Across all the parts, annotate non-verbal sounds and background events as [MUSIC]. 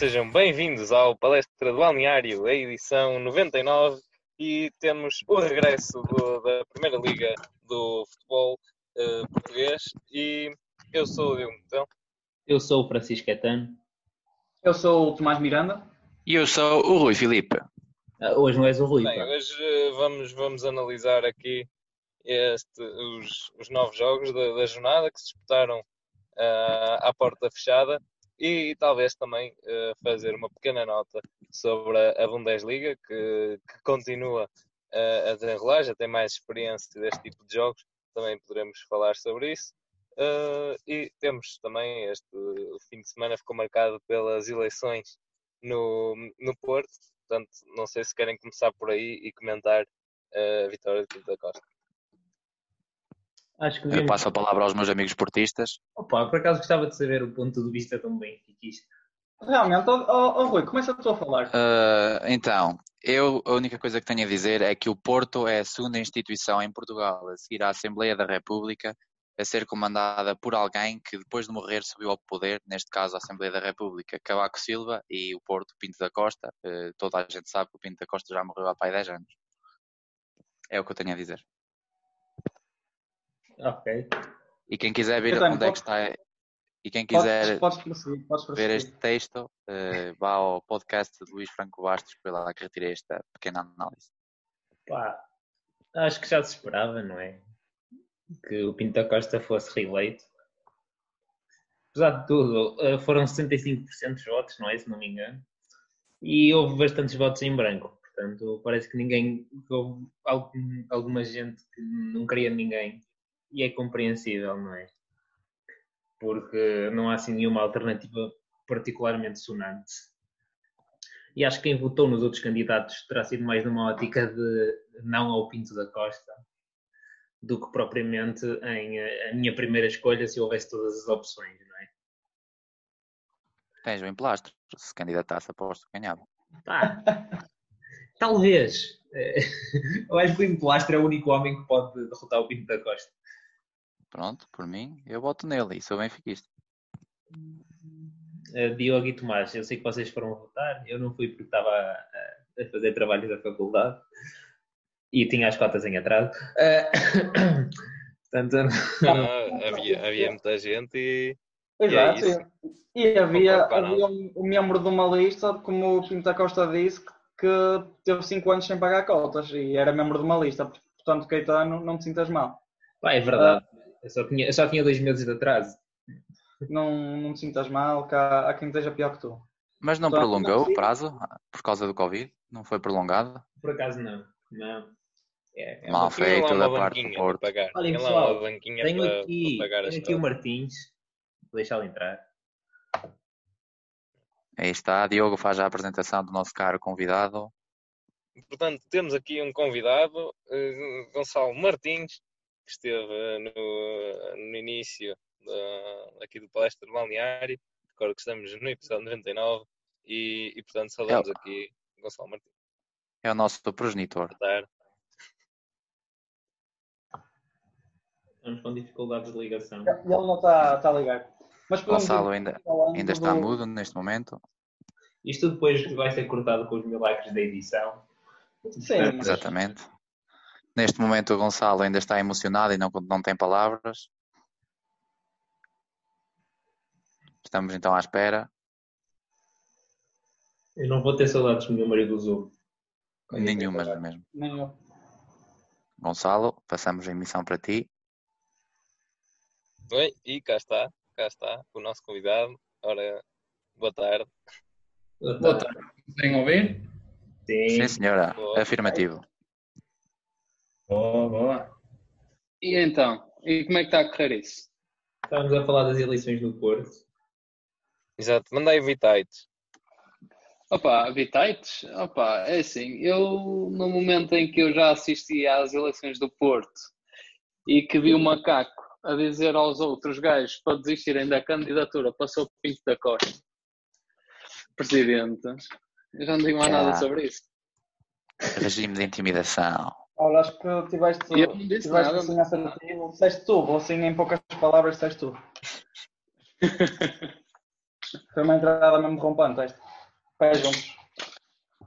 sejam bem-vindos ao Palestra do Balneário, a edição 99, e temos o regresso do- da Primeira Liga do Futebol eh, Português. E eu sou o Diogo Então. Eu sou o Francisco Etano. Eu sou o Tomás Miranda. E eu sou o Rui Filipe. Ah, hoje não és o Rui. Bem, pá. hoje eh, vamos, vamos analisar aqui este- os, os novos jogos da, da jornada que se disputaram ah, à porta fechada e, talvez também eh, fazer uma pequena nota sobre a, a Bundesliga que, que continua ah, a desenrolar, já tem mais experiência deste tipo de jogos, também poderemos falar sobre isso. Ah, e temos também este o fim de semana ficou marcado pelas eleições no, no Porto, portanto não sei se querem começar por aí e comentar a vitória de Pinto da Costa. Acho que Eu passo a palavra aos meus amigos portistas. Opa, por acaso gostava de saber o ponto de vista tão benfiquista. Realmente, ó ó, ó, Rui, começa tu a falar. Ah, então, eu a única coisa que tenho a dizer é que o Porto é a segunda instituição em Portugal a seguir à Assembleia da República a ser comandada por alguém que depois de morrer subiu ao poder, neste caso a Assembleia da República, Cavaco Silva e o Porto Pinto da Costa. Ah, toda a gente sabe que o Pinto da Costa já morreu há pai 10 anos. É o que eu tenho a dizer. Ok. E quem quiser ver onde é que está e quem quiser Podes, podes podes ver este texto, eh, vá ao podcast de Luís Franco Bastos, foi lá que retirei esta pequena análise. Pá, acho que já se esperava, não é? Que o Pinto da Costa fosse reeleito. Apesar de tudo, eh, foram 65% dos votos, não é? Se não me engano. E houve bastantes votos em branco. Portanto, parece que ninguém. que houve algum- alguma gente que não queria ninguém. E é compreensível, não é? Porque não há assim nenhuma alternativa particularmente sonante. E acho que quem votou nos outros candidatos terá sido mais numa ótica de não ao Pinto da Costa do que propriamente em eh, a minha primeira escolha se houvesse todas as opções, não é? Tens bem plastro, se candidatasse aposto que ganhava. Pá, talvez. [LAUGHS] Eu acho que o Implastro é o único homem que pode derrotar o Pinto da Costa. Pronto, por mim, eu voto nele e sou benfiquista. Eh, Diogo e Tomás, eu sei que vocês foram votar, eu não fui porque estava a, a fazer trabalho da faculdade e tinha as cotas em atraso. Eh, [COUGHS] Portanto, Ah, havia, havia muita gente e, Exato. E é e, e havia, havia um, um membro de uma lista, como o Pinto da Costa disse, que, que teve 5 anos sem pagar cotas e era membro de uma lista. Portanto, Caetano, não te sintas mal. Pá, é verdade. Eu só, tinha, eu só tinha dois meses de atraso. Não, não te sintas mal, que há, há quem esteja pior que tu. Mas não Só- prolongou o prazo ah, por causa do Covid? Não foi prolongado? Por acaso não. Não. É, é Mal feito da parte do Porto. pagar. Uma pessoal, banquinha Tenho para, aqui, para pagar tenho aqui o. Martins. Vou deixá-lo entrar. Aí está, Diogo faz a apresentação do nosso caro convidado. Portanto, temos aqui um convidado, eh, Gonçalo Martins, que esteve eh, no, no início da, aqui do Palestra do Balneário. Recordo que estamos no episódio 99 e, e portanto, saudamos É. aqui Gonçalo Martins. É o nosso progenitor. Boa tarde. Estamos com dificuldades de ligação. Ele não está está a ligar. Mas Gonçalo ainda, ainda está do- mudo neste momento. Isto depois vai ser cortado com os milagres da edição. Sim, mas- Exatamente. Neste momento o Gonçalo ainda está emocionado e não, não tem palavras. Estamos então à espera. Eu não vou ter saudades do meu marido do Zoom. Nenhumas mesmo. Nem eu. Gonçalo, passamos a emissão para ti. Oi, e cá está, cá está o nosso convidado. Ora, boa tarde. Boa tarde. Conseguem ouvir? Sim. Sim, senhora. Boa. Afirmativo. Boa, boa. E então? E como é que está a correr isso? Estávamos a falar das eleições no Porto. Exato, manda aí Vitites. Opa, Habitites? Opa, é assim, eu no momento em que eu já assisti às eleições do Porto e que vi o macaco a dizer aos outros gajos para desistirem da candidatura, passou o Pinto da Costa, presidente, eu já não digo mais nada sobre isso. Regime de intimidação. Olha, acho que tiveste, Eu não disse tiveste nada. assim assertivo. Disseste tudo, assim em poucas palavras disseste tudo. [LAUGHS] Foi uma entrada mesmo rompante esta. Pés juntos.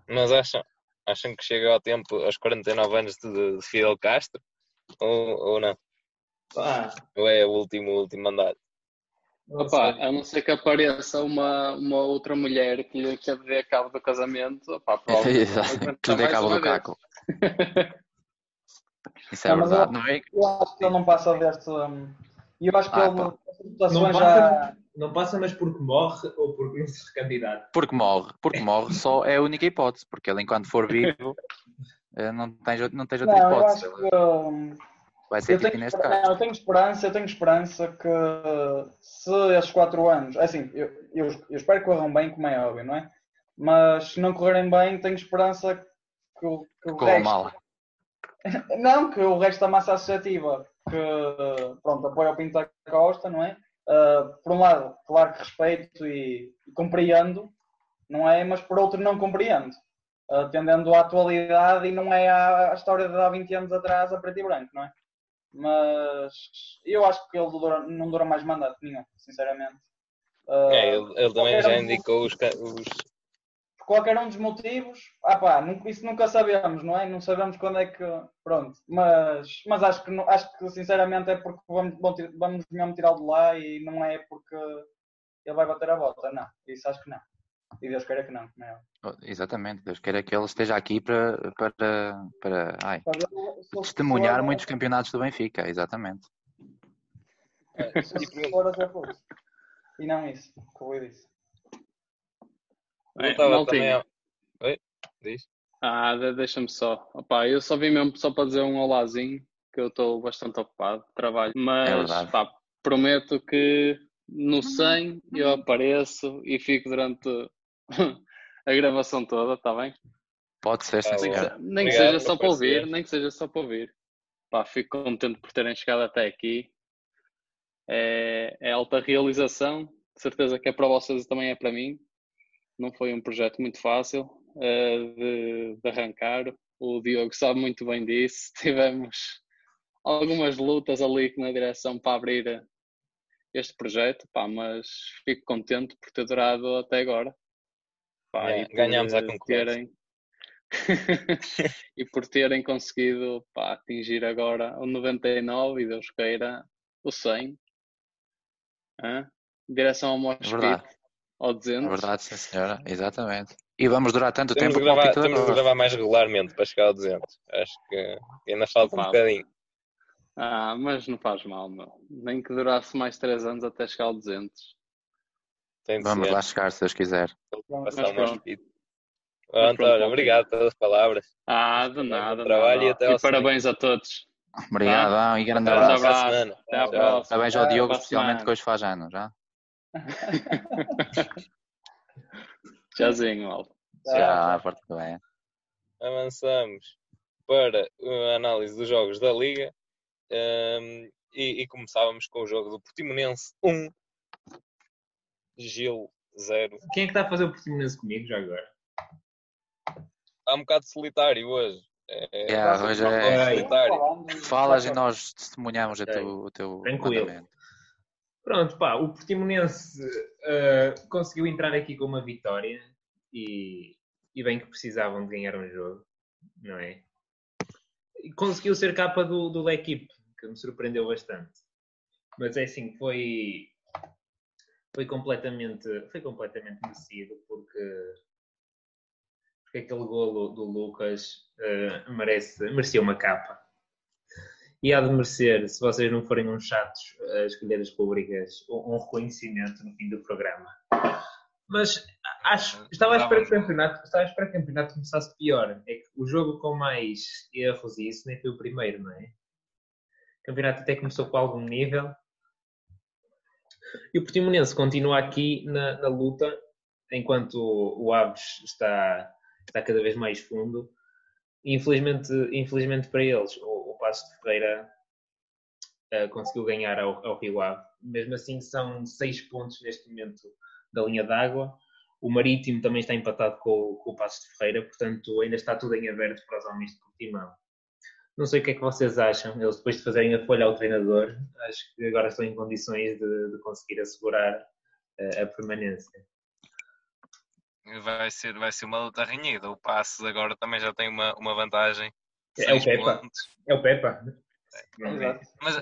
Mas acham, acham que chega ao tempo, aos 49 anos de, de Fidel Castro? Ou, ou não? Pá, Ou é o último, último mandato? não Opa, a não ser que apareça uma, uma outra mulher que lhe que lhe dê cabo do casamento, opa, [LAUGHS] vai que lhe dê cabo do caco. [LAUGHS] Isso é Não, mas eu- verdade, não é? Eu acho que ele não passa deste. hum, E eu acho que Ah, ele, pá. Não passa, já. não passa, mas porque morre ou porque não se recandidata. Porque morre, porque morre só é a única hipótese, porque ele enquanto for vivo [LAUGHS] eh, não tens, não tens outra Não, eu hipótese. acho que. hum, Vai ser Eu tipo tenho, neste caso. eu tenho esperança, eu tenho esperança que se esses quatro anos, é assim, eu, eu, eu espero que corram bem, como é óbvio, não é? Mas se não correrem bem, tenho esperança que, o- que o Corra resto, mal. Não, que o resto da massa associativa que pronto, apoia o Pinto da Costa, não é? Ah, por um lado, claro que respeito e, e compreendo, não é? Mas por outro não compreendo. Ah, Atendendo à atualidade e não é a, a história de há 20 anos atrás a preto e branco, não é? Mas eu acho que ele dura- não dura mais mandato nenhum, sinceramente. Ah, É, ele, ele também já indicou os, os, por qualquer um dos motivos, ah pá, isso nunca sabemos, não é? Não sabemos quando é que. Pronto, mas, mas acho, que, acho que sinceramente é porque vamos, vamos mesmo tirá-lo de lá e não é porque ele vai bater a bota, não. Isso acho que não. E Deus queira que não, não é? Oh, Exatamente, Deus queira que ele esteja aqui para, para, para ai, eu sou testemunhar sucessor- muitos campeonatos do Benfica, exatamente. sou sucessor a Zé Flores. E não isso, que o Rui disse. Bem, maltinha. também ao- Oi? Diz? Ah, de- deixa-me só. Opa, eu só vim mesmo só para dizer um olazinho, que eu estou bastante ocupado, trabalho. É Mas, verdade. pá, prometo que no 100 eu apareço e fico durante [LAUGHS] a gravação toda, está bem? Pode ser, sim, Nem nem que seja só para ouvir, nem que seja só para ouvir. Pá, fico contente por terem chegado até aqui. É, é alta realização, de certeza que é para vocês e também é para mim. Não foi um projeto muito fácil eh, de, de arrancar. O Diogo sabe muito bem disso. [LAUGHS] Tivemos algumas lutas ali na direção para abrir este projeto, pá, mas fico contente por ter durado até agora. Pá, É, ganhamos a concorrência. terem [LAUGHS] e por terem conseguido pá, atingir agora o 99 e Deus queira o 100 Hã? direção ao Mosh Ao É 200 verdade, sim, senhora, exatamente. E vamos durar tanto Temos tempo de, gravar, temos de gravar mais regularmente para chegar ao 200. Acho que ainda falta um bocadinho. ah, mas não faz mal meu. nem que durasse mais 3 anos até chegar ao 200 Tem de Vamos ser. lá chegar, se Deus quiser. Passar Mas um pronto. mosquito. Mas Pronto, pronto, olha, maltinha. obrigado pelas palavras. ah, de nada, trabalho nada. e até e parabéns a todos Obrigado e grande abraço. Até à abraço. semana. até à Tchau. próxima Parabéns ao Diogo, especialmente que hoje faz anos, já? [LAUGHS] tchauzinho malta Já, parte bem. Avançamos para a análise dos jogos da Liga. Ehm, e, e começávamos com o jogo do Portimonense 1, Gil 0. Quem é que está a fazer o Portimonense comigo já agora? Está um bocado solitário hoje. É, Yeah, hoje um é- É. solitário. Falas e nós testemunhamos o Ok. teu, o teu Tranquilo. mandamento. Pronto, pá, o Portimonense eh, conseguiu entrar aqui com uma vitória e, e bem que precisavam de ganhar um jogo, não é? E conseguiu ser capa do, do L'Equipe, que me surpreendeu bastante. Mas é assim, foi, foi completamente, foi completamente merecido porque, porque aquele golo do Lucas eh, merece, merecia uma capa. E há de merecer, se vocês não forem uns chatos a escolher as rubricas, um um reconhecimento no fim do programa. Mas acho, estava à espera que o campeonato, estava à espera que o campeonato começasse pior. É que o jogo com mais erros e isso nem foi o primeiro, não é? O campeonato até começou com algum nível. E o Portimonense continua aqui na, na luta, enquanto o, o Aves está, está cada vez mais fundo. Infelizmente, infelizmente para eles, o, o Passo de Ferreira eh, conseguiu ganhar ao, ao Rio Ave. Mesmo assim, são seis pontos neste momento da linha d'água. O Marítimo também está empatado com, com o Passo de Ferreira, portanto, ainda está tudo em aberto para os homens de Portimão. Não sei o que é que vocês acham. Eles, depois de fazerem a folha ao treinador, acho que agora estão em condições de, de conseguir assegurar eh, a permanência. vai ser, vai ser uma luta renhida. O Passos agora também já tem uma, uma vantagem. É o pontos. É o Pepa. Exato. Mas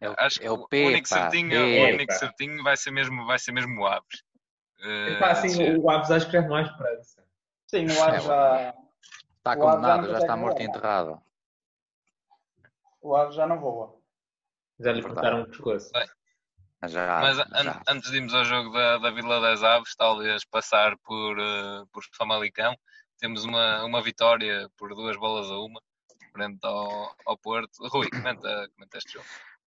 É o, acho que é o o único certinho, Pepa. o único certinho vai ser mesmo, vai ser mesmo o Aves. Epá, assim, o Aves acho que já não há esperança. Sim, o Aves É, já, Está Aves já condenado, não já está morto e enterrado. o Aves já não voa. Já lhe cortaram o pescoço. Já, Mas an- já. antes de irmos ao jogo da, da Vila das Aves, talvez passar por, eh, por Famalicão, temos uma, uma vitória por duas bolas a uma, frente ao, ao Porto. Rui, comenta, comenta este jogo.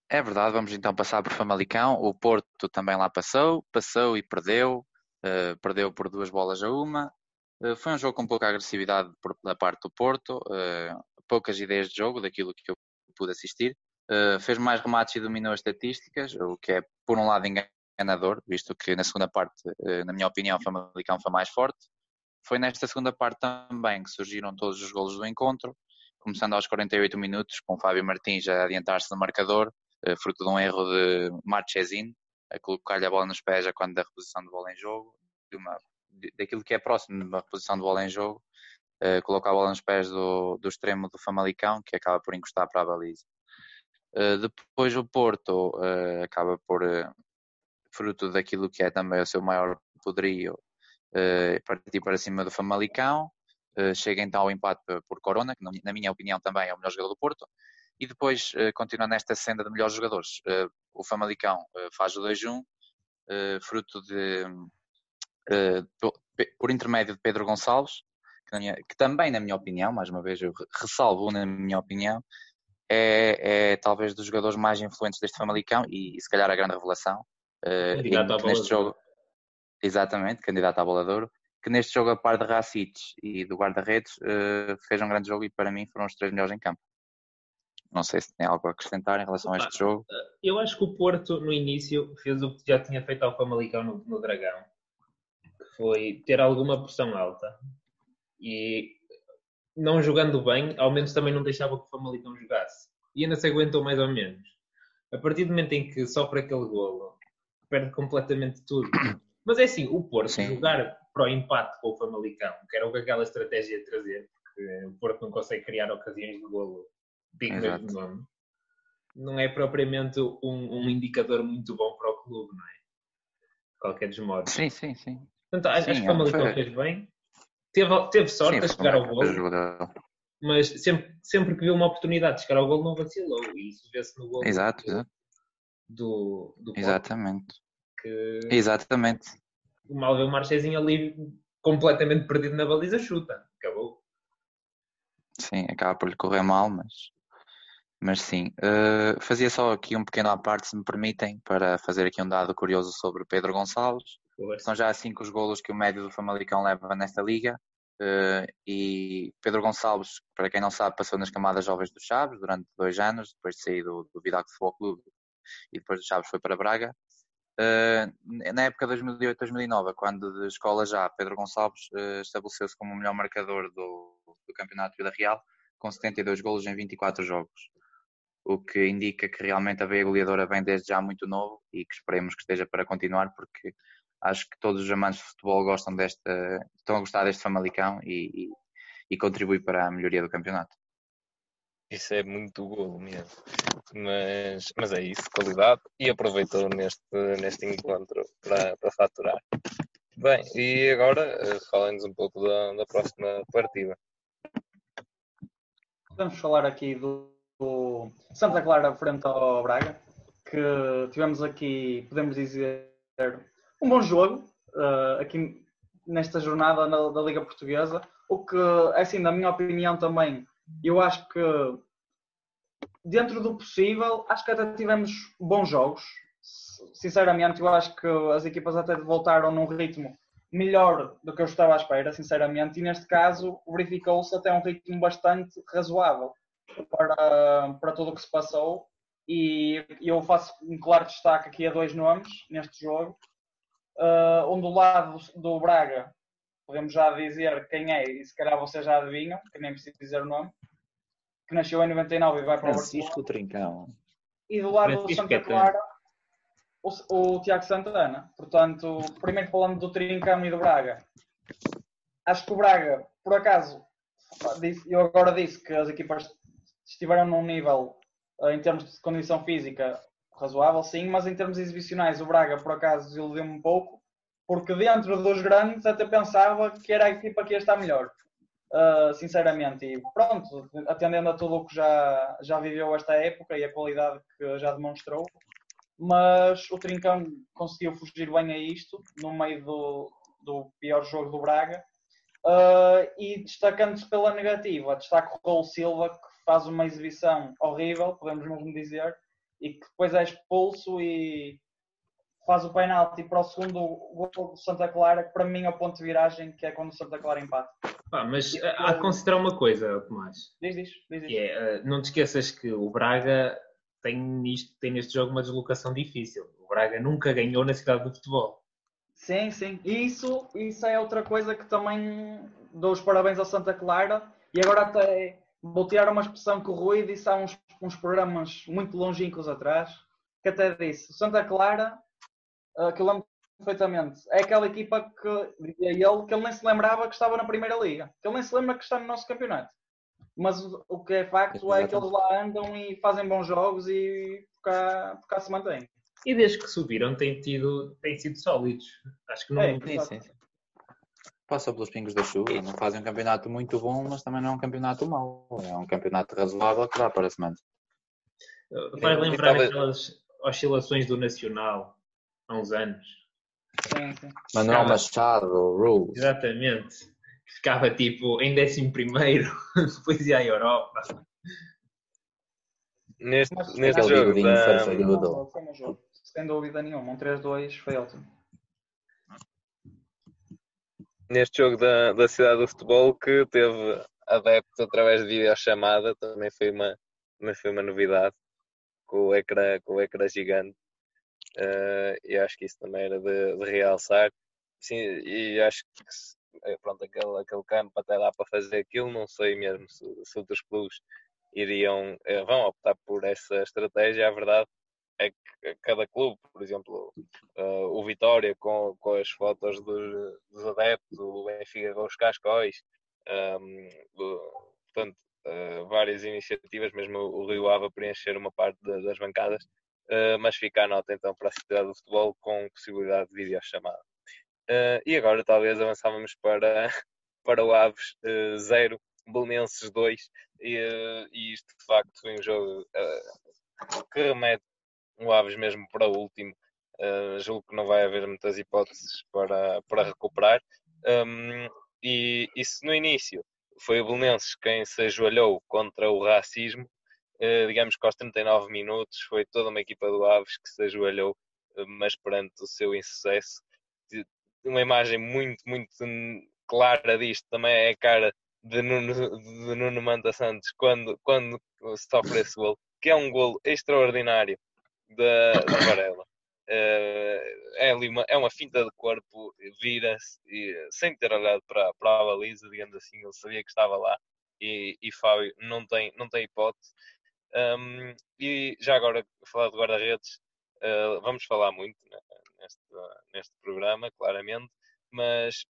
É verdade, vamos então passar por Famalicão. O Porto também lá passou, passou e perdeu. eh, perdeu por duas bolas a uma. Eh, foi um jogo com pouca agressividade por- da parte do Porto, eh, poucas ideias de jogo, daquilo que eu pude assistir. Fez mais remates e dominou as estatísticas, o que é, por um lado, enganador, visto que na segunda parte, na minha opinião, o Famalicão foi mais forte. Foi nesta segunda parte também que surgiram todos os golos do encontro, começando aos 48 minutos, com Fábio Martins a adiantar-se no marcador, eh, fruto de um erro de Marchesin, a colocar-lhe a bola nos pés a quando da reposição de bola em jogo, de uma, daquilo que é próximo de uma reposição de bola em jogo, coloca a bola nos pés do, do extremo do Famalicão, que acaba por encostar para a baliza. Eh, depois o Porto eh, acaba por, fruto daquilo que é também o seu maior poderio, partir para cima do Famalicão, chega então ao empate por Corona, que na mi- na minha opinião também é o melhor jogador do Porto, e depois eh, continua nesta senda de melhores jogadores. Eh, o Famalicão eh, faz o 2-1, eh, fruto de, eh, por intermédio de Pedro Gonçalves, que, minha- que também, na minha opinião, mais uma vez eu re- ressalvo na minha opinião, é, é talvez dos jogadores mais influentes deste Famalicão e, e se calhar a grande revelação. eh, neste jogo, exatamente, candidato à bola de ouro, que neste jogo, a par de Racic e do guarda-redes, eh, fez um grande jogo e para mim foram os três melhores em campo. Não sei se tem algo a acrescentar em relação a este jogo. Eu acho que o Porto, no início, fez o que já tinha feito ao Famalicão no, no Dragão, que foi ter alguma pressão alta e não jogando bem, ao menos também não deixava que o Famalicão jogasse. E ainda se aguentou mais ou menos. A partir do momento em que sofre aquele golo, perde completamente tudo. Mas é assim, o Porto Sim. jogar para o empate com o Famalicão, que era o que aquela estratégia ia trazer, porque o Porto não consegue criar ocasiões de golo dignas de nome, não é propriamente um, um indicador muito bom para o clube, não é? De qualquer dos modos. Sim, sim, sim. Portanto, acho que o Famalicão foi- fez bem. Teve, teve sorte sim, a chegar ao golo, mas sempre, sempre que viu uma oportunidade de chegar ao golo não vacilou. E isso vê-se no golo Exato, do, exato. do, do Exatamente. que Exatamente. O mal vê o Marchezinho ali completamente perdido na baliza, chuta. Acabou. Sim, acaba por lhe correr mal, mas, mas sim. Eh, fazia só aqui um pequeno à parte, se me permitem, para fazer aqui um dado curioso sobre Pedro Gonçalves. Força. São já cinco os golos que o médio do Famalicão leva nesta liga. Eh, e Pedro Gonçalves, para quem não sabe, passou nas camadas jovens do Chaves durante dois anos, depois de sair do, do Vidago Futebol Clube e depois do Chaves foi para Braga. Eh, na época de 2008-2009, quando de escola já, Pedro Gonçalves eh, estabeleceu-se como o melhor marcador do, do Campeonato de Vida Real, com 72 golos em 24 jogos. O que indica que realmente a veia goleadora vem desde já muito novo e que esperemos que esteja para continuar, porque acho que todos os amantes de futebol gostam desta, estão a gostar deste Famalicão e, e, e contribui para a melhoria do campeonato. Isso é muito golo mesmo. Mas, mas é isso, qualidade. E aproveitou neste, neste encontro para, para faturar. Bem, e agora eh, falem-nos um pouco da, da próxima partida. Podemos falar aqui do, do Santa Clara frente ao Braga, que tivemos aqui, podemos dizer, um bom jogo eh, aqui nesta jornada na- da Liga Portuguesa. O que, assim, na minha opinião também, eu acho que dentro do possível, acho que até tivemos bons jogos. Sinceramente, eu acho que as equipas até voltaram num ritmo melhor do que eu estava à espera, sinceramente, e neste caso verificou-se até um ritmo bastante razoável para, para tudo o que se passou. E eu faço um claro destaque aqui a dois nomes neste jogo. Uh, um do lado do Braga, podemos já dizer quem é, e se calhar vocês já adivinham, que nem preciso dizer o nome, que nasceu em 99 e vai para o Barcelona. Francisco Trincão. E do lado do Francisco Santa Caetano. Clara, o, o Tiago Santana. Portanto, primeiro falando do Trincão e do Braga, acho que o Braga, por acaso, disse- eu agora disse que as equipas estiveram num nível, eh, em termos de condição física, razoável, sim, mas em termos exibicionais, o Braga, por acaso, desiludiu-me um pouco, porque dentro dos grandes até pensava que era a equipa que ia estar melhor. Uh, sinceramente, e pronto, atendendo a tudo o que já, já viveu esta época e a qualidade que já demonstrou, mas o Trincão conseguiu fugir bem a isto no meio do, do pior jogo do Braga. Uh, e destacando-se pela negativa, destaco o Raul Silva, que faz uma exibição horrível, podemos mesmo dizer, e que depois é expulso e faz o penalti para o segundo gol do Santa Clara, que para mim é o ponto de viragem, que é quando o Santa Clara empata. Pá, mas eh, há que considerar uma coisa, Tomás. Diz, diz, diz. diz. É, eh, não te esqueças que o Braga tem, nisto, tem neste jogo uma deslocação difícil. O Braga nunca ganhou na cidade do futebol. Sim, sim. E isso, isso é outra coisa que também dou os parabéns ao Santa Clara. E agora até vou tirar uma expressão que o Rui disse há uns, uns programas muito longínquos atrás, que até disse, o Santa Clara, eh, que eu lembro perfeitamente, é aquela equipa que, dizia ele, que ele nem se lembrava que estava na Primeira Liga. Que ele nem se lembra que está no nosso campeonato. Mas o, que é facto é que eles lá andam e fazem bons jogos e por cá, por cá se mantêm. E desde que subiram têm, tido, têm sido sólidos. Acho que não. É, Sim, sim, sim. Passa pelos pingos da chuva. Não fazem um campeonato muito bom, mas também não é um campeonato mau. É um campeonato razoável que dá para a semana. Sim, lembrar aquelas oscilações do Nacional há uns anos. Sim, sim. Manuel. Machado, Rules. Exatamente. Ficava tipo em 11 primeiro, [LAUGHS] depois ia à Europa. Neste, Mas- neste jogo bigodinho da. Foi jogo. Sem dúvida nenhuma. Um 3-2 foi ótimo. neste jogo da, da cidade do futebol que teve adeptos através de videochamada, também foi uma, também foi uma novidade com o ecrã, com o ecrã gigante. Eh, e acho que isso também era de, de realçar. Sim, e acho que eh, pronto, aquele, aquele campo até dá para fazer aquilo, não sei mesmo se, se outros clubes iriam, eh, vão optar por essa estratégia. A verdade é que cada clube, por exemplo, eh, o Vitória com, com as fotos dos, dos adeptos, o Benfica com os cascóis, ehm, o- portanto, eh, várias iniciativas, mesmo o Rio Ave preencher uma parte da- das bancadas, eh, mas fica a nota então para a cidade do futebol com possibilidade de videochamada. Eh, e agora talvez avançávamos para, [LAUGHS] para o Aves 0, Belenenses 2, e, eh, e isto de facto foi um jogo eh, que remete o Aves mesmo para o último. Uh, julgo que não vai haver muitas hipóteses para, para recuperar. Um, e isso no início foi o Belenenses quem se ajoelhou contra o racismo. Uh, digamos que aos 39 minutos foi toda uma equipa do Aves que se ajoelhou, uh, mas perante o seu insucesso. Uma imagem muito, muito clara disto também é a cara de Nuno, de Nuno Manta Santos quando, quando sofre esse gol, que é um golo extraordinário da, da Varela. Eh, é, ali uma, é uma finta de corpo, vira-se sem ter olhado para, para a baliza, digamos assim, ele sabia que estava lá e, e Fábio não tem, não tem hipótese. Um, e já agora, falar de guarda-redes, eh, vamos falar muito né, neste, neste programa, claramente, mas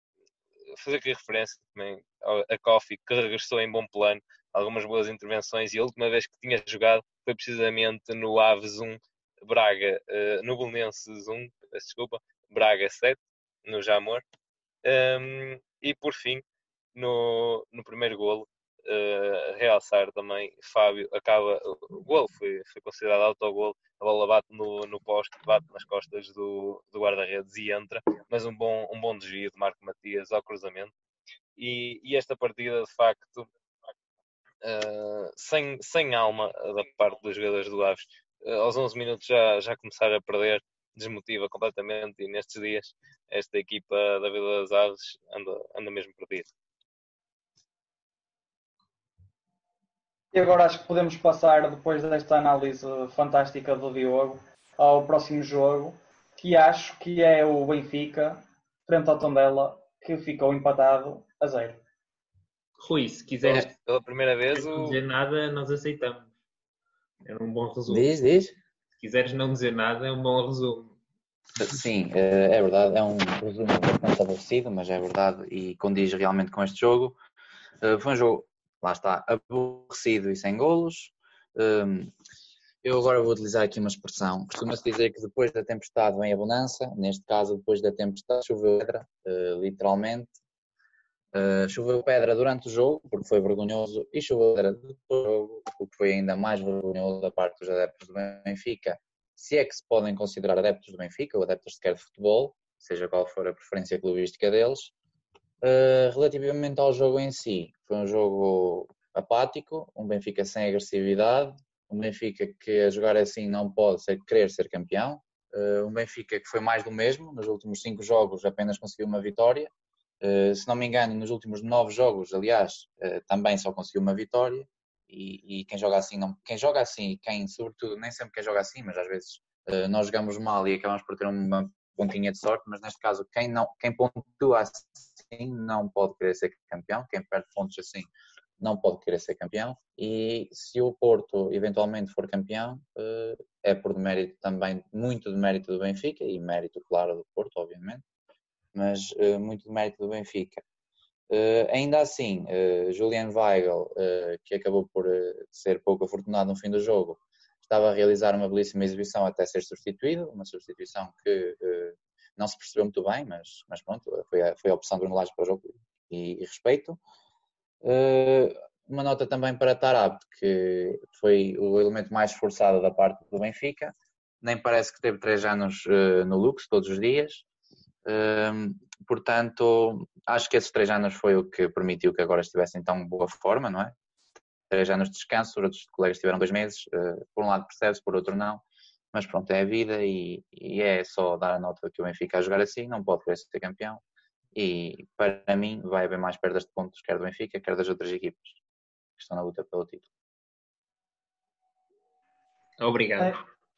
fazer aqui referência também a Kofi, que regressou em bom plano, algumas boas intervenções e a última vez que tinha jogado foi precisamente no Aves 1, Braga, eh, no Belenenses 1, peço desculpa, Braga 7, no Jamor. Um, e por fim, no, no primeiro golo, eh, realçar também, Fábio acaba, o golo foi, foi considerado autogolo, a bola bate no, no poste, bate nas costas do, do guarda-redes e entra, mas um bom, um bom desvio de Marco Matias ao cruzamento. E, e esta partida, de facto, uh, sem, sem alma da parte dos jogadores do Aves. Uh, aos 11 minutos já, já começaram a perder, desmotiva completamente. E nestes dias, esta equipa da Vila das Aves anda, anda mesmo perdida. E agora acho que podemos passar, depois desta análise fantástica do Diogo, ao próximo jogo, que acho que é o Benfica, frente ao Tondela, que ficou empatado a zero. Rui, se quiseres Pela primeira vez, não o, dizer nada, nós aceitamos. É um bom resumo. Diz, diz. Se quiseres não dizer nada, é um bom resumo. Sim, eh, é verdade, é um resumo bastante aborrecido, mas é verdade e condiz realmente com este jogo. Eh, Foi um jogo, lá está, aborrecido e sem golos. Hum, Eu agora vou utilizar aqui uma expressão. Costuma-se dizer que depois da tempestade vem a bonança. Neste caso, depois da tempestade choveu pedra, eh, literalmente. Eh, Choveu pedra durante o jogo, porque foi vergonhoso, e choveu pedra depois do jogo, o que foi ainda mais vergonhoso da parte dos adeptos do Benfica. Se é que se podem considerar adeptos do Benfica ou adeptos sequer de futebol, seja qual for a preferência clubística deles. Uh, relativamente ao jogo em si, foi um jogo apático, um Benfica sem agressividade, um Benfica que a jogar assim não pode ser, querer ser campeão, uh, um Benfica que foi mais do mesmo, nos últimos cinco jogos apenas conseguiu uma vitória, uh, se não me engano nos últimos nove jogos, aliás, também só conseguiu uma vitória, e, e, quem joga assim, não, quem joga assim, quem sobretudo, nem sempre quem joga assim, mas às vezes nós jogamos mal e acabamos por ter uma pontinha de sorte, mas neste caso quem, não, quem pontua assim não pode querer ser campeão, quem perde pontos assim não pode querer ser campeão e se o Porto eventualmente for campeão é por mérito também, muito de mérito do Benfica e mérito claro do Porto obviamente, mas muito de mérito do Benfica. ainda assim, Julian Weigl, que acabou por ser pouco afortunado no fim do jogo, estava a realizar uma belíssima exibição até ser substituído, uma substituição que não se percebeu muito bem, mas, mas pronto, foi a, foi a opção do Bruno para o jogo e, e respeito. Uh, uma nota também para Tarab, que foi o elemento mais esforçado da parte do Benfica, nem parece que teve três anos uh, no Lux todos os dias, portanto, acho que esses três anos foi o que permitiu que agora estivesse em tão boa forma, não é? três anos de descanso, outros colegas tiveram dois meses. Por um lado percebe-se, por outro não. Mas pronto, é a vida e, e, é só dar a nota que o Benfica a jogar assim, não pode querer ser campeão. E para mim vai haver mais perdas de pontos, quer do Benfica, quer das outras equipas que estão na luta pelo título. Obrigado.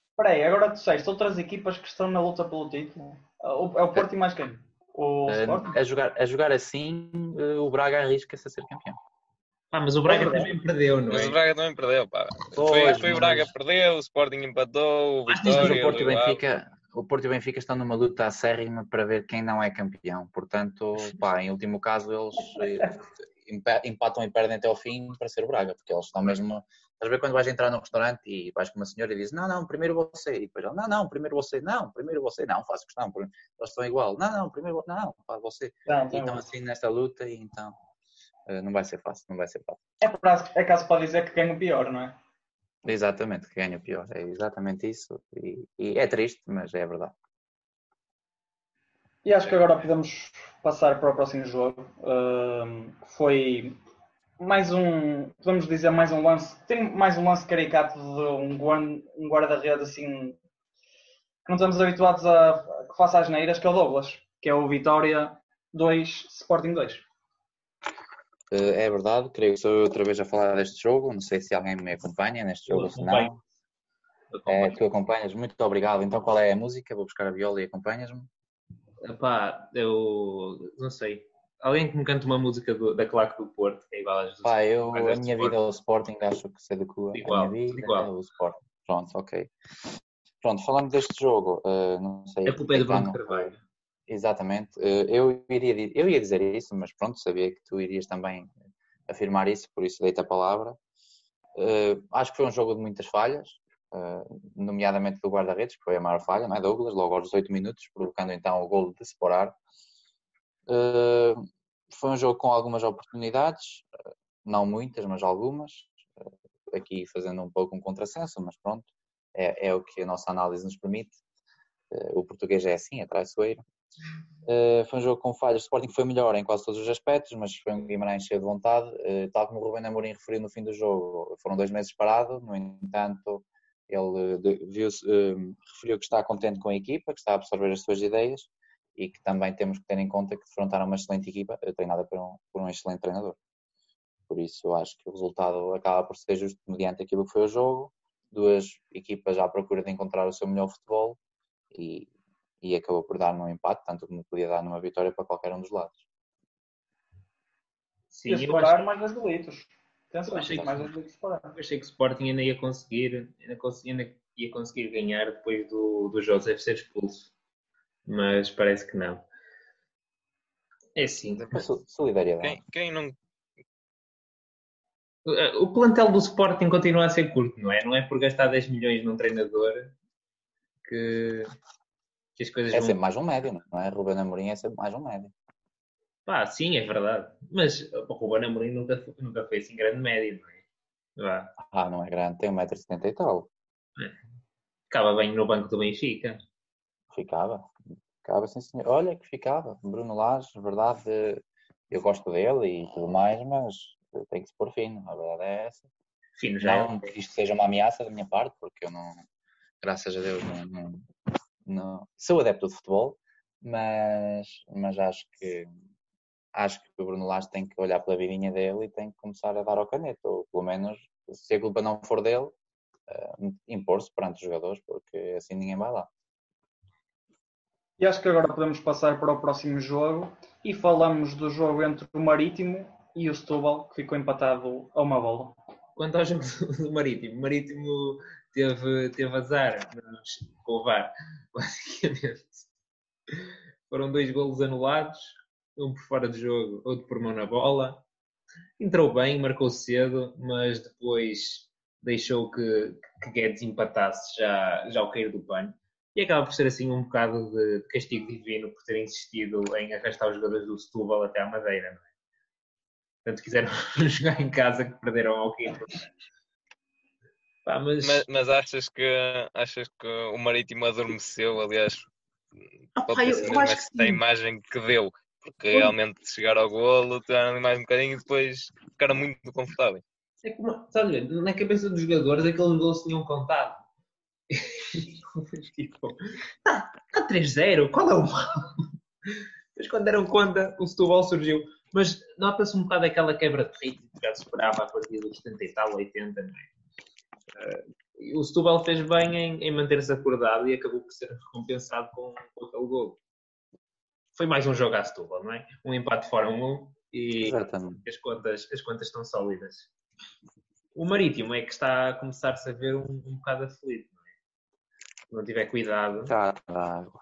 Espera aí, agora tu disseste outras equipas que estão na luta pelo título. É o Porto e mais quem? O Sporting? A jogar, a jogar assim, o Braga arrisca-se a ser campeão. Ah, mas o Braga é também perdeu, não é? Mas o Braga também perdeu, pá. Foi, foi o Braga perdeu, o Sporting empatou, o Vitória... o Porto, e o Benfica, o Porto e o Benfica estão numa luta acérrima para ver quem não é campeão. Portanto, pá, em último caso, eles empatam e perdem até ao fim para ser o Braga, porque eles estão mesmo... Estás a ver quando vais entrar num restaurante e vais com uma senhora e dizes não, não, primeiro você. E depois ela, não, não, primeiro você. Não, primeiro você. Não, faço questão. Eles estão igual. Não, não, primeiro não, faz você. Não, e estão assim nesta luta e então não vai ser fácil, não vai ser fácil. É, caso, é caso pode dizer que ganha o pior, não é? Exatamente, que ganha o pior, é exatamente isso. E, e, é triste, mas é verdade. E acho que agora podemos passar para o próximo jogo. Uh, foi mais um, podemos dizer, mais um lance, tem mais um lance caricato de um, um guarda-redes assim que não estamos habituados a que faça as neiras, que é o Douglas, que é o Vitória 2, Sporting 2. É verdade, creio que sou outra vez a falar deste jogo. Não sei se alguém me acompanha neste jogo, se não. É, tu acompanhas, muito obrigado. Então qual é a música? Vou buscar a viola e acompanhas-me. Pá, eu não sei. Alguém que me canta uma música do, da Claque do Porto, que é igual às Pá, eu, a minha vida é o Sporting, acho que sei do que igual, a minha vida igual. é o Sporting. Pronto, ok. Pronto, falando deste jogo, uh, não sei. É culpa do Bruno Carvalho. Exatamente. Eu iria, eu ia dizer isso, mas pronto, sabia que tu irias também afirmar isso, por isso dei-te a palavra. Acho que foi um jogo de muitas falhas, nomeadamente do guarda-redes, que foi a maior falha, não é, Douglas? Logo aos 18 minutos, provocando então o gol de separar. Foi um jogo com algumas oportunidades, não muitas, mas algumas. Aqui fazendo um pouco um contrassenso, mas pronto, é, é o que a nossa análise nos permite. O português é assim, é traiçoeiro. Uh, foi um jogo com falhas. O Sporting foi melhor em quase todos os aspectos, mas foi um Guimarães cheio de vontade. Uh, tal como o Rubén Amorim referiu no fim do jogo, foram dois meses parado. No entanto, ele viu uh, referiu que está contente com a equipa, que está a absorver as suas ideias e que também temos que ter em conta que defrontaram uma excelente equipa, treinada por um, por um excelente treinador. Por isso, acho que o resultado acaba por ser justo mediante aquilo que foi o jogo. Duas equipas à procura de encontrar o seu melhor futebol e, e acabou por dar num empate, tanto como podia dar numa vitória para qualquer um dos lados. Sim, e separar acho... mais dois delitos. Atenção, achei que, mais separar. achei que o Sporting ainda ia conseguir, ainda, ainda ia conseguir ganhar depois do, do Joseph ser expulso. mas parece que não. É sim. Sol- Solidariedade. Quem, quem não. O plantel do Sporting continua a ser curto, não é? Não é por gastar 10 milhões num treinador que, que as coisas É vão. sempre mais um médio, não é? Ruben Amorim é sempre mais um médio. Pá, sim, é verdade. Mas o Ruben Amorim nunca, foi- nunca foi assim grande médio, não é? Vá. Ah, não é grande, tem 1,70m e tal. Ficava bem no banco do Benfica. Ficava. Ficava, sim senhor. Olha que ficava. Bruno Lage, verdade, eu gosto dele e tudo mais, mas tem que se pôr fino. A verdade é essa. Fino já é Não que isto seja uma ameaça da minha parte, porque eu não, graças a Deus, não, não- não- sou adepto de futebol, mas, mas acho que acho que o Bruno Lage tem que olhar pela vidinha dele e tem que começar a dar ao caneta, ou pelo menos, se a culpa não for dele, eh, impor-se perante os jogadores, porque assim ninguém vai lá. E acho que agora podemos passar para o próximo jogo e falamos do jogo entre o Marítimo e o Setúbal, que ficou empatado a uma bola. Quanto ao jogo do Marítimo, o Marítimo teve, teve azar nos- com o VAR, [LAUGHS] basicamente. Foram dois golos anulados, um por fora de jogo, outro por mão na bola. Entrou bem, marcou cedo, mas depois deixou que, que Guedes empatasse já, já ao cair do pano. E acaba por ser assim um bocado de castigo divino por ter insistido em arrastar os jogadores do Setúbal até à Madeira, não é? Portanto, quiseram [LAUGHS] jogar em casa que perderam ao pano. Pá, mas, Mas, mas achas que achas que o Marítimo adormeceu? Aliás, Ah, pode ter eu- sido imagem que deu. Porque realmente chegar ao golo, tiveram ali mais um bocadinho e depois ficaram muito confortáveis. É como, sabe, a ver, na cabeça dos jogadores aqueles gols tinham contado. [LAUGHS] tipo, tá, tá 3-0, qual é o mal? Mas quando deram conta, o Setúbal surgiu. Mas nota-se um bocado aquela quebra de ritmo que já se esperava a partir dos 70 e tal, 80, não é? Eh, e o Setúbal fez bem em, em manter-se acordado e acabou por ser recompensado com, com aquele gol. Foi mais um jogo à Setúbal, não é? Um empate fora um 1 e Exatamente. as contas, as contas estão sólidas. O Marítimo é que está a começar-se a ver um, um bocado aflito, não é? Se não tiver cuidado. Cá da água.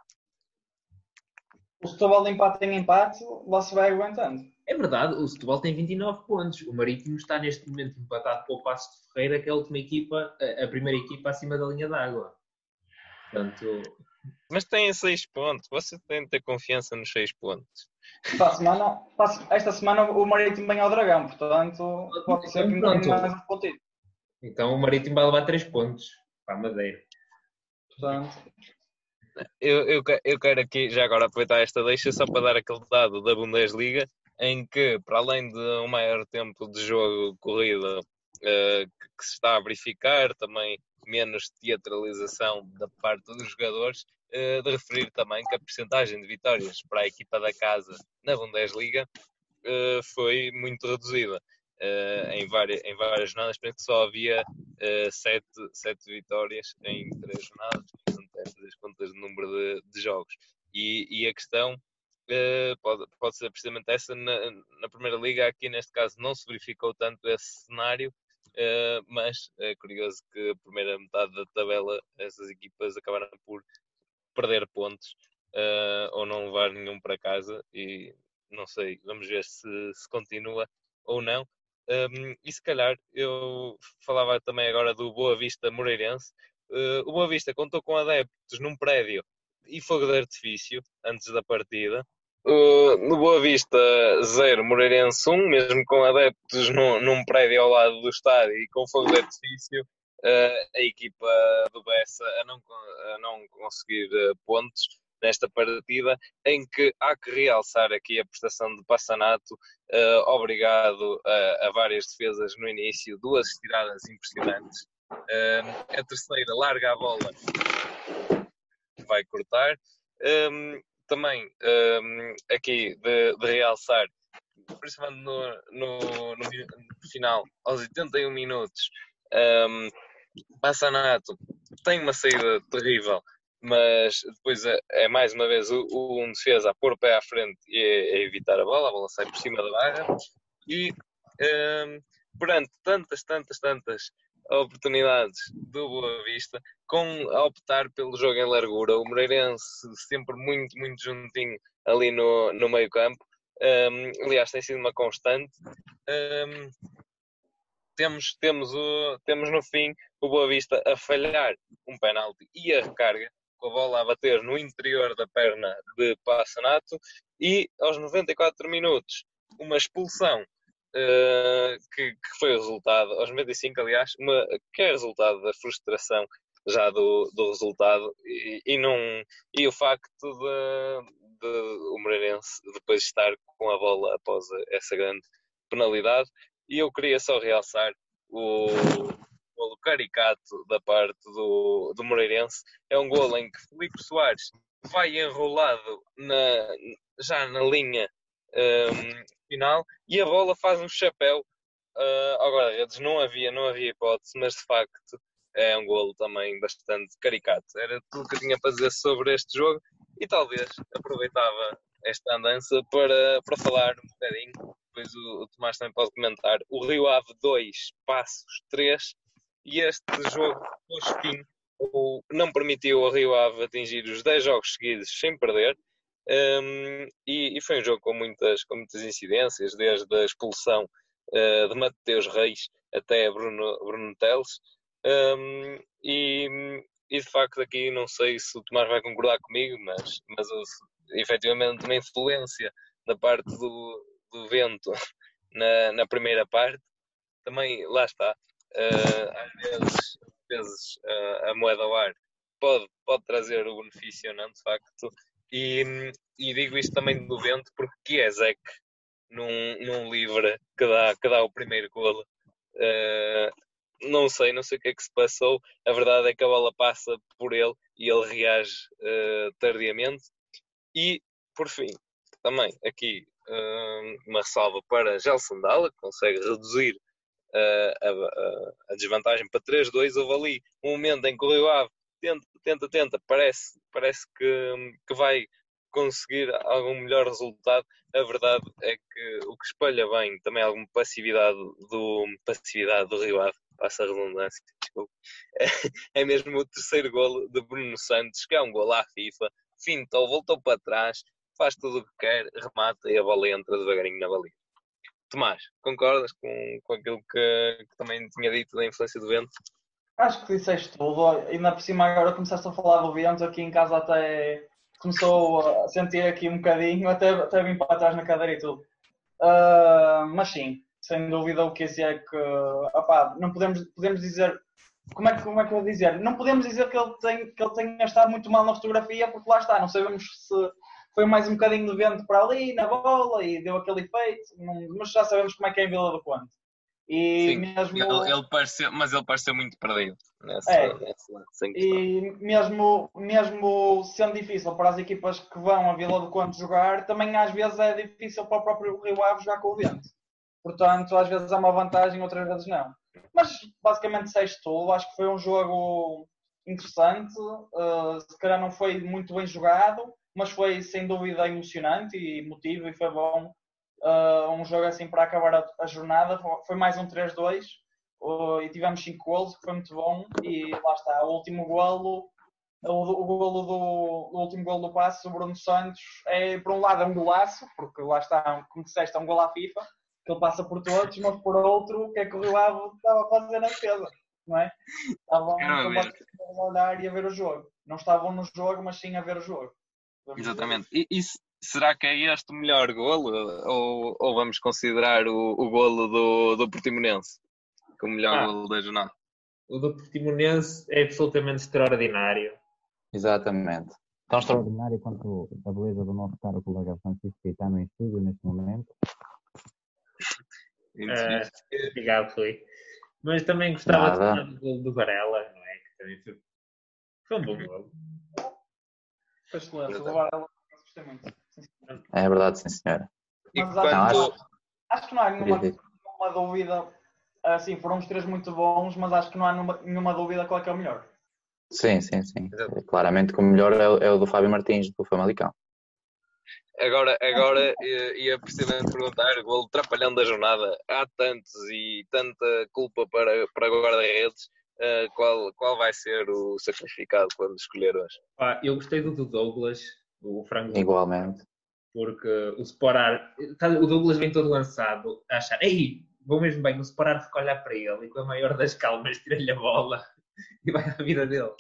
O Setúbal de empate em empate, lá se vai aguentando. É verdade, o Setúbal tem 29 pontos. O Marítimo está neste momento empatado com o Passo de Ferreira, que é a última equipa, a, primeira equipa acima da linha d'água. Portanto, Mas têm seis pontos. Você tem de ter confiança nos seis pontos. Para semana, para esta semana o Marítimo vem ao Dragão, portanto pode ser que Pronto. bocadinho mais um pontinho. então o Marítimo vai levar 3 pontos para a Madeira. Portanto, Eu, eu, eu quero aqui, já agora, aproveitar esta deixa só para dar aquele dado da Bundesliga, em que, para além de um maior tempo de jogo corrido eh, que, se está a verificar, também menos teatralização da parte dos jogadores, eh, de referir também que a percentagem de vitórias para a equipa da casa na Bundesliga eh, foi muito reduzida. Em, várias, em várias jornadas, penso que só havia sete, sete vitórias em três jornadas, portanto é contas do número de, de jogos. E, e a questão pode, pode ser precisamente essa. Na, na Primeira Liga, aqui neste caso, não se verificou tanto esse cenário, eh, mas é curioso que a primeira metade da tabela, essas equipas acabaram por perder pontos eh, ou não levar nenhum para casa. E não sei, vamos ver se, se continua ou não. Um, e se calhar eu falava também agora do Boa Vista Moreirense. Uh, o Boa Vista contou com adeptos num prédio e fogo de artifício antes da partida. Uh, no Boa Vista 0, Moreirense 1, mesmo com adeptos num, num prédio ao lado do estádio e com fogo de artifício, uh, a equipa do Bessa a não, a não conseguir uh, pontos nesta partida, em que há que realçar aqui a prestação de Passanato, obrigado a, a, várias defesas no início, duas estiradas impressionantes. A terceira larga a bola, vai cortar. Um, também um, aqui de, de, realçar, principalmente no, no, no, final, aos 81 minutos, um, Passanato tem uma saída terrível mas depois é, é, mais uma vez o, o, um defesa a pôr o pé à frente e a, a, evitar a bola, a bola sai por cima da barra e um, perante tantas, tantas, tantas oportunidades do Boa Vista, com a optar pelo jogo em largura. O Moreirense sempre muito, muito juntinho ali no, no meio campo. Um, aliás, tem sido uma constante. Um, temos, temos, o, temos no fim o Boa Vista a falhar um penalti e a recarga, com a bola a bater no interior da perna de Passanato e aos 94 minutos uma expulsão uh, que, que, foi o resultado, aos 95 aliás, uma, que é resultado da frustração já do, do resultado e, e, não, e o facto de, de o Moreirense depois estar com a bola após essa grande penalidade e eu queria só realçar o golo caricato da parte do, do Moreirense. É um golo em que Felipe Soares vai enrolado na, já na linha um, final e a bola faz um chapéu uh, ao guarda-redes. Não havia, não havia hipótese, mas de facto é um golo também bastante caricato. Era tudo que eu tinha para dizer sobre este jogo e talvez aproveitava esta andança para, para falar um bocadinho depois o, o Tomás também pode comentar. O Rio Ave 2, Passos 3, e este jogo, no fim, não permitiu ao Rio Ave atingir os 10 jogos seguidos sem perder. Um, e, e, foi um jogo com muitas, com muitas incidências, desde a expulsão uh, de Mateus Reis até Bruno, Bruno Teles. Um, e, e, de facto, aqui não sei se o Tomás vai concordar comigo, mas, mas efetivamente uma influência da parte do, do vento [LAUGHS] na, na primeira parte, também lá está. Uh, às vezes, às vezes uh, a moeda ao ar pode, pode trazer o benefício, não, de facto. E, e digo isto também do vento porque Kiesek, num, num livre que dá, que dá o primeiro golo, uh, não sei, não sei o que é que se passou. A verdade é que a bola passa por ele e ele reage uh, tardiamente. E, por fim, também aqui uma ressalva para Gelson Dalla, que consegue reduzir uh, a, a, a, desvantagem para 3-2. Houve ali um momento em que o Rio Ave tenta, tenta, tenta, parece, parece que, que vai conseguir algum melhor resultado. A verdade é que o que espalha bem também alguma passividade do, passividade do Rio Ave, passa a redundância, [LAUGHS] é, é mesmo o terceiro golo de Bruno Santos, que é um golo à FIFA, fintou, voltou para trás, faz tudo o que quer, remata e a bola entra devagarinho na baliza. Tomás, concordas com, com aquilo que, que, também tinha dito da influência do vento? Acho que disseste tudo. Ainda por cima agora começaste a falar do vento aqui em casa até começou a sentir aqui um bocadinho, até, até vim para trás na cadeira e tudo. Uh, mas sim, sem dúvida o que é que opá, não podemos, podemos dizer como é, que, como é que eu vou dizer? Não podemos dizer que ele, tem, que ele tenha estado muito mal na fotografia, porque lá está, não sabemos se foi mais um bocadinho de vento para ali, na bola, e deu aquele efeito, mas já sabemos como é que é em Vila do Conde. E Sim, mesmo... ele, ele pareceu, mas ele pareceu muito perdido nessa, é. nessa, E mesmo, mesmo sendo difícil para as equipas que vão a Vila do Conde jogar, também às vezes é difícil para o próprio Rio Ave jogar com o vento. Portanto, às vezes é uma vantagem, outras vezes não. Mas basicamente sexto, acho que foi um jogo interessante. Uh, se calhar não foi muito bem jogado, mas foi sem dúvida emocionante e emotivo e foi bom. Uh, um jogo assim para acabar a, a jornada. Foi mais um 3-2 uh, e tivemos 5 golos, que foi muito bom. E lá está, o último golo, o, o golo do o último golo do passe, o Bruno Santos, é por um lado é um golaço, porque lá está, como disseste, é um gol à FIFA, que ele passa por todos, mas por outro, o que é que o Rio Ave estava a fazer na defesa? Não é? Estavam a olhar e a ver o jogo. Não estavam no jogo, mas sim a ver o jogo. Exatamente. E, e, será que é este o melhor golo? Ou, ou vamos considerar o, o golo do, do Portimonense como o melhor ah, golo da jornada? O do Portimonense é absolutamente extraordinário. Exatamente. Tão extraordinário quanto a beleza do nosso caro colega Francisco que está no estúdio neste momento. Uh, obrigado, Rui. Mas também gostava Nada. de falar do golo do Varela, não é? Que também foi, foi um bom golo. Foi excelente. O Varela gostei muito. É verdade, sim, senhora. Mas quando... acho, acho, que não há nenhuma, nenhuma dúvida. Assim, foram os três muito bons, mas acho que não há nenhuma, nenhuma dúvida qual é que é o melhor. Sim, sim, sim. Exato. Claramente que o melhor é, é, o do Fábio Martins, do Famalicão. Agora, agora eh, ia precisamente perguntar, o gol trapalhão da jornada, há tantos e tanta culpa para, para o guarda-redes, eh, qual, qual vai ser o sacrificado quando escolher hoje? Pá, eu gostei do Douglas, o frango, Igualmente. porque o Sporar, tá- o Douglas vem todo lançado a achar, ei, vou mesmo bem, o Sporar fica a olhar para ele e com a maior das calmas tira-lhe a bola [LAUGHS] e vai à vida dele.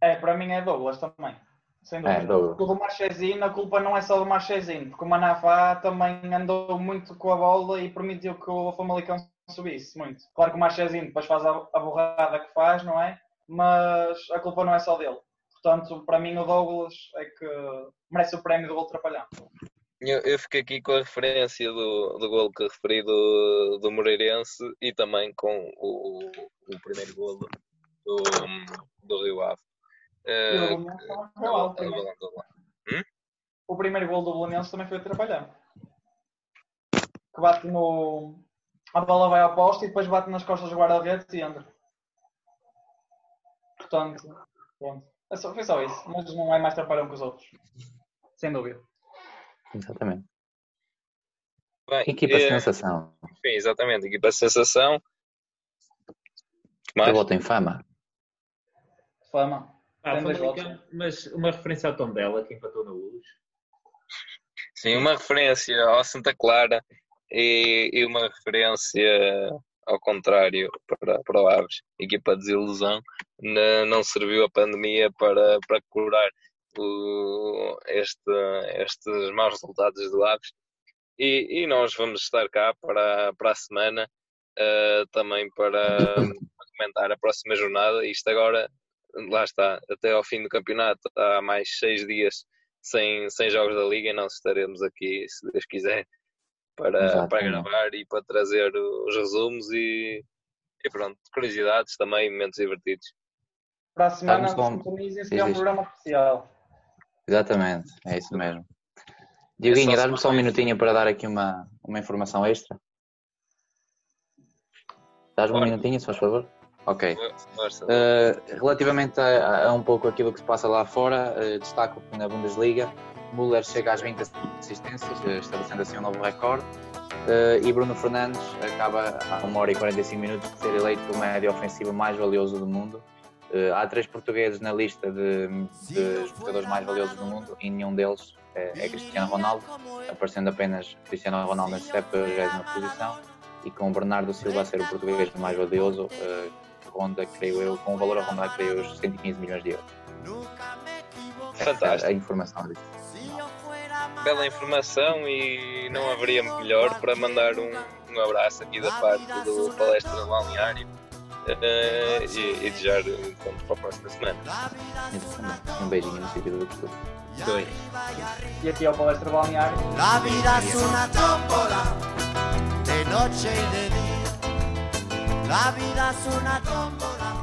É, para mim é Douglas também. Sem dúvida. É, Douglas. O do Marchezinho, a culpa não é só do Marchezinho, porque o Manafá também andou muito com a bola e permitiu que o Famalicão subisse muito. Claro que o Marchezinho depois faz a, a borrada que faz, não é? Mas a culpa não é só dele. Portanto, para mim o Douglas é que merece o prémio do gol trapalhão. Eu, eu fico aqui com a referência do, do gol que referi do, do Moreirense e também com o, o primeiro gol do, do Rio Ave. O primeiro. gol do Belenenses também foi trapalhão. Que bate no... A bola vai ao poste e depois bate nas costas do guarda-redes e entra. Portanto, pronto. É só- foi só isso. Mas não é mais trapalhão que os outros. Sem dúvida. Exatamente. Bem, Equipa eh, sensação. Sim, exatamente, equipa sensação. Mais? Eu voto em fama. Fama. Ah, Famalicão, mas uma referência ao Tondela, que empatou na luz. Sim, uma referência ao Santa Clara e, e uma referência ao contrário para, para o Aves. Equipa de desilusão. Não serviu a pandemia para, para curar o- este, estes maus resultados do Aves. E, e nós vamos estar cá para, para a semana eh, também para comentar a próxima jornada. Isto agora, lá está, até ao fim do campeonato, há mais seis dias sem, sem jogos da Liga e nós estaremos aqui, se Deus quiser, para, para gravar e para trazer os resumos e, e pronto, curiosidades também, momentos divertidos. Para a semana, sintonizem-se que é um programa especial. Exatamente, é isso mesmo. Dioguinho, só dás-me só um minutinho para dar aqui uma, uma informação extra? Dás-me um minutinho, se faz favor? Ok. Uh, relativamente a, a um pouco aquilo que se passa lá fora, uh, destaco que na Bundesliga Müller chega às 20 assistências, uh, estabelecendo assim um novo recorde. Uh, e Bruno Fernandes acaba a 1 hora e 45 minutos de ser eleito o médio ofensivo mais valioso do mundo. Uh, há três portugueses na lista de, de jogadores mais valiosos do mundo e nenhum deles é, é Cristiano Ronaldo, aparecendo apenas Cristiano Ronaldo na 70 posição. E com o Bernardo Silva a ser o português mais valioso, uh, ronda, creio eu, com o valor a rondar, creio eu, os 115 milhões de euros. Essa é Fantástico. a informação disso. Bela informação e não haveria melhor para mandar um, um abraço aqui da parte do Palestra Balneário eh, e, e desejar um encontro para a próxima semana. Um beijinho no sentido do costume. Dois. E aqui é o Palestra Balneário. La vida es una tómbola de noche y de día. La vida es una tómbola.